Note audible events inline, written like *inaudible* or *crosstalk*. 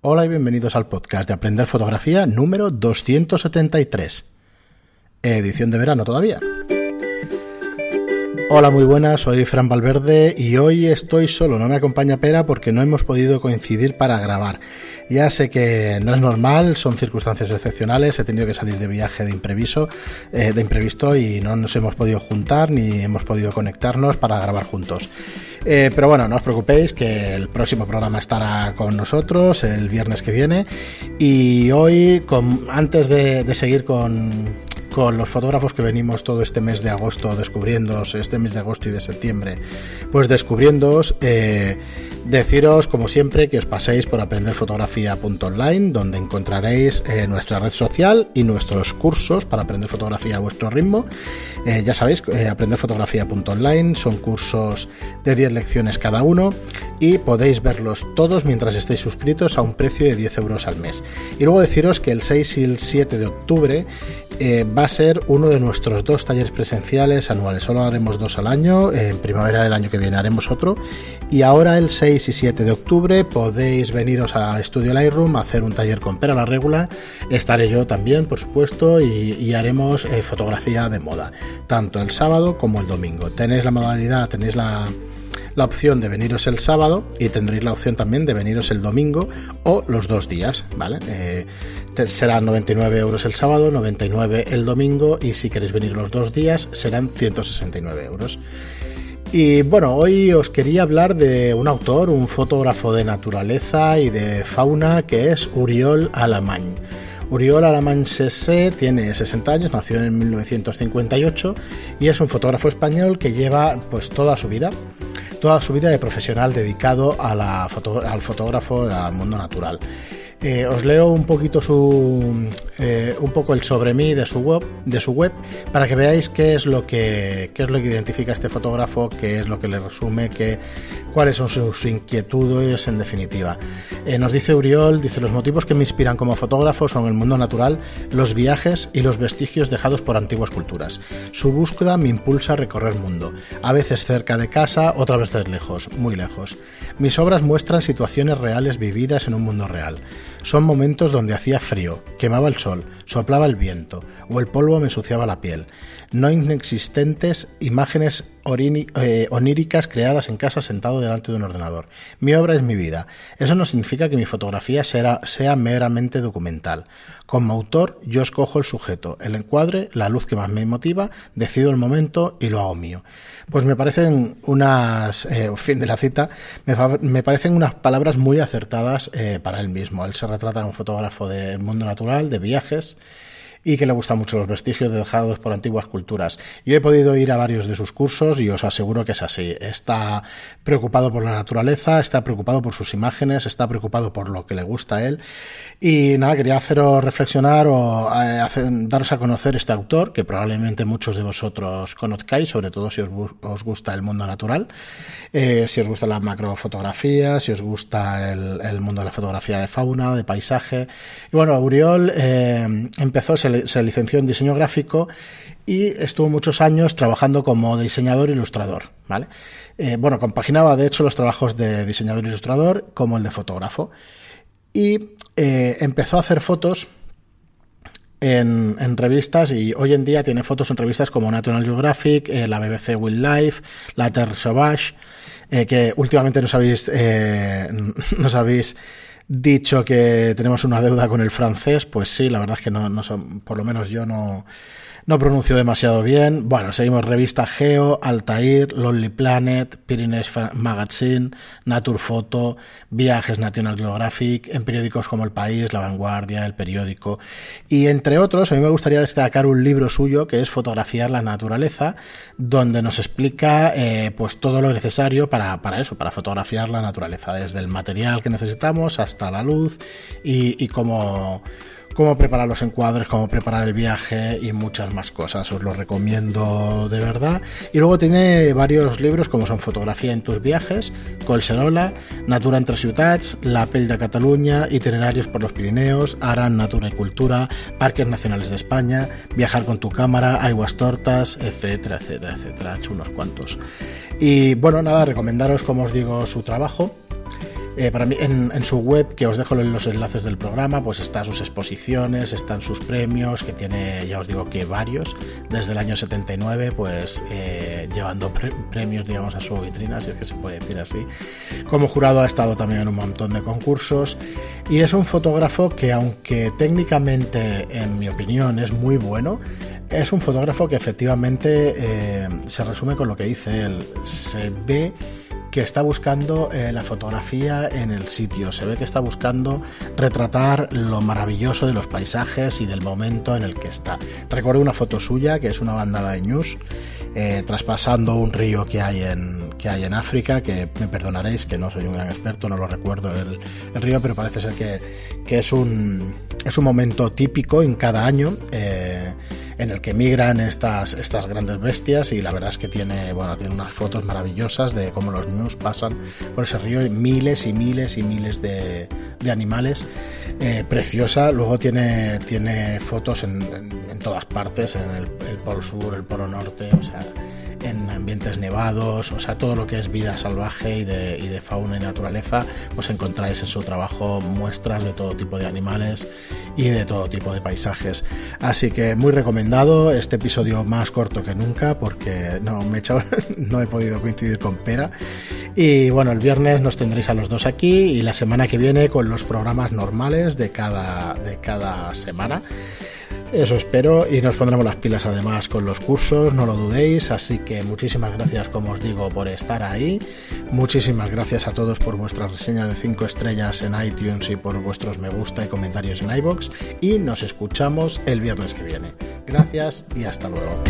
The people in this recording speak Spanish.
Hola y bienvenidos al podcast de Aprender Fotografía número 273. Edición de verano todavía. Hola, muy buenas, soy Fran Valverde y hoy estoy solo, no me acompaña Pera porque no hemos podido coincidir para grabar. Ya sé que no es normal, son circunstancias excepcionales, he tenido que salir de viaje de imprevisto, eh, de imprevisto y no nos hemos podido juntar ni hemos podido conectarnos para grabar juntos. Eh, pero bueno, no os preocupéis que el próximo programa estará con nosotros el viernes que viene. Y hoy, antes de, seguir con, los fotógrafos que venimos todo este mes de agosto descubriendo, este mes de agosto y de septiembre, pues descubriéndoos, eh, deciros como siempre que os paséis por aprenderfotografía.online, donde encontraréis eh, nuestra red social y nuestros cursos para aprender fotografía a vuestro ritmo. ya sabéis, aprenderfotografía.online son cursos de 10 lecciones cada uno y podéis verlos todos mientras estéis suscritos a un precio de 10 euros al mes. Y luego deciros que el 6 y el 7 de octubre eh, va a ser uno de nuestros dos talleres presenciales anuales. Solo haremos dos al año, en primavera del año que viene haremos otro. Y ahora el 6 y 7 de octubre podéis veniros a Estudio Lightroom a hacer un taller con Pera la Regula. Estaré yo también, por supuesto, y, haremos eh, fotografía de moda, tanto el sábado como el domingo. Tenéis la modalidad, tenéis la la opción de veniros el sábado y tendréis la opción también de veniros el domingo o los dos días, ¿vale? Eh, serán 99 euros el sábado, 99 el domingo y si queréis venir los dos días serán 169 euros. Y bueno, hoy os quería hablar de un autor, un fotógrafo de naturaleza y de fauna que es Uriol Alamany. Uriol Alamany Sese tiene 60 años, nació en 1958 y es un fotógrafo español que lleva pues toda su vida toda su vida de profesional dedicado a la al fotógrafo al mundo natural. Eh, os leo un poquito su eh, un poco el sobre mí de su web de su web para que veáis qué es lo que qué es lo que identifica este fotógrafo qué es lo que le resume qué cuáles son sus inquietudes en definitiva. Eh, nos dice Uriol dice los motivos que me inspiran como fotógrafo son el mundo natural los viajes y los vestigios dejados por antiguas culturas. Su búsqueda me impulsa a recorrer el mundo a veces cerca de casa otras veces lejos muy lejos. Mis obras muestran situaciones reales vividas en un mundo real son momentos donde hacía frío, quemaba el sol, soplaba el viento o el polvo me ensuciaba la piel. No inexistentes imágenes eh, oníricas creadas en casa sentado delante de un ordenador. Mi obra es mi vida. Eso no significa que mi fotografía sea, sea meramente documental. Como autor, yo escojo el sujeto, el encuadre, la luz que más me motiva, decido el momento y lo hago mío. Pues me parecen unas, eh, fin de la cita, me, parecen unas palabras muy acertadas eh, para él mismo. Él se retrata como un fotógrafo del mundo natural, de viajes, y que le gustan mucho los vestigios dejados por antiguas culturas. Yo he podido ir a varios de sus cursos y os aseguro que es así. Está preocupado por la naturaleza, está preocupado por sus imágenes, está preocupado por lo que le gusta a él. Y nada, quería haceros reflexionar o eh, daros a conocer este autor, que probablemente muchos de vosotros conozcáis, sobre todo si os, gusta el mundo natural, eh, si os gusta la macrofotografía, si os gusta el, mundo de la fotografía de fauna, de paisaje. Y bueno, Uriol eh, empezó, se, licenció en diseño gráfico y estuvo muchos años trabajando como diseñador ilustrador. ¿vale? Eh, bueno, compaginaba de hecho los trabajos de diseñador ilustrador como el de fotógrafo. Y eh, empezó a hacer fotos en, revistas y hoy en día tiene fotos en revistas como National Geographic, eh, la BBC Wildlife, la Terre Sauvage, que últimamente nos habéis, *laughs* nos habéis dicho que tenemos una deuda con el francés, pues sí, la verdad es que no, no son, por lo menos yo no, no pronuncio demasiado bien. Bueno, seguimos revista Geo, Altair, Lonely Planet, Pyrenees Magazine, Nature Photo, Viajes National Geographic, en periódicos como El País, La Vanguardia, El Periódico. Y entre otros, a mí me gustaría destacar un libro suyo que es Fotografiar la Naturaleza, donde nos explica eh, pues todo lo necesario para, para eso, para fotografiar la naturaleza, desde el material que necesitamos hasta la luz y, y cómo cómo preparar los encuadres, cómo preparar el viaje y muchas más cosas. Os lo recomiendo de verdad. Y luego tiene varios libros como son Fotografía en tus viajes, Colserola, Natura entre ciutats, La pel de Cataluña, Itinerarios por los Pirineos, Aran, Natura y Cultura, Parques Nacionales de España, Viajar con tu cámara, Aguas Tortas, etcétera, etcétera, etcétera. He hecho unos cuantos. Y bueno, nada, recomendaros, como os digo, su trabajo Eh, para mí, en, su web, que os dejo los enlaces del programa, pues están sus exposiciones, están sus premios, que tiene, ya os digo que varios, desde el año 79, pues eh, llevando premios, digamos, a su vitrina, si es que se puede decir así. Como jurado ha estado también en un montón de concursos y es un fotógrafo que, aunque técnicamente, en mi opinión, es muy bueno, es un fotógrafo que efectivamente eh, se resume con lo que dice él. Se ve que está buscando eh, la fotografía en el sitio, se ve que está buscando retratar lo maravilloso de los paisajes y del momento en el que está. Recuerdo una foto suya que es una bandada de news eh, traspasando un río que hay en que hay en África, que me perdonaréis que no soy un gran experto, no lo recuerdo el, río, pero parece ser que, que, es un es un momento típico en cada año. Eh, en el que migran estas, estas grandes bestias y la verdad es que tiene, bueno, tiene unas fotos maravillosas de cómo los news pasan por ese río, miles y miles y miles de, de animales, eh, preciosa, luego tiene, tiene fotos en, en, todas partes, en el, el Polo Sur, el Polo Norte, o sea en ambientes nevados, o sea, todo lo que es vida salvaje y de, y de fauna y naturaleza, pues encontráis en su trabajo muestras de todo tipo de animales y de todo tipo de paisajes. Así que muy recomendado este episodio más corto que nunca porque no me he *laughs* he podido coincidir con Pera. Y bueno, el viernes nos tendréis a los dos aquí y la semana que viene con los programas normales de cada, de cada semana. Eso espero y nos pondremos las pilas además con los cursos, no lo dudéis. Así que muchísimas gracias, como os digo, por estar ahí. Muchísimas gracias a todos por vuestras reseñas de 5 estrellas en iTunes y por vuestros me gusta y comentarios en iBox. Y nos escuchamos el viernes que viene. Gracias y hasta luego.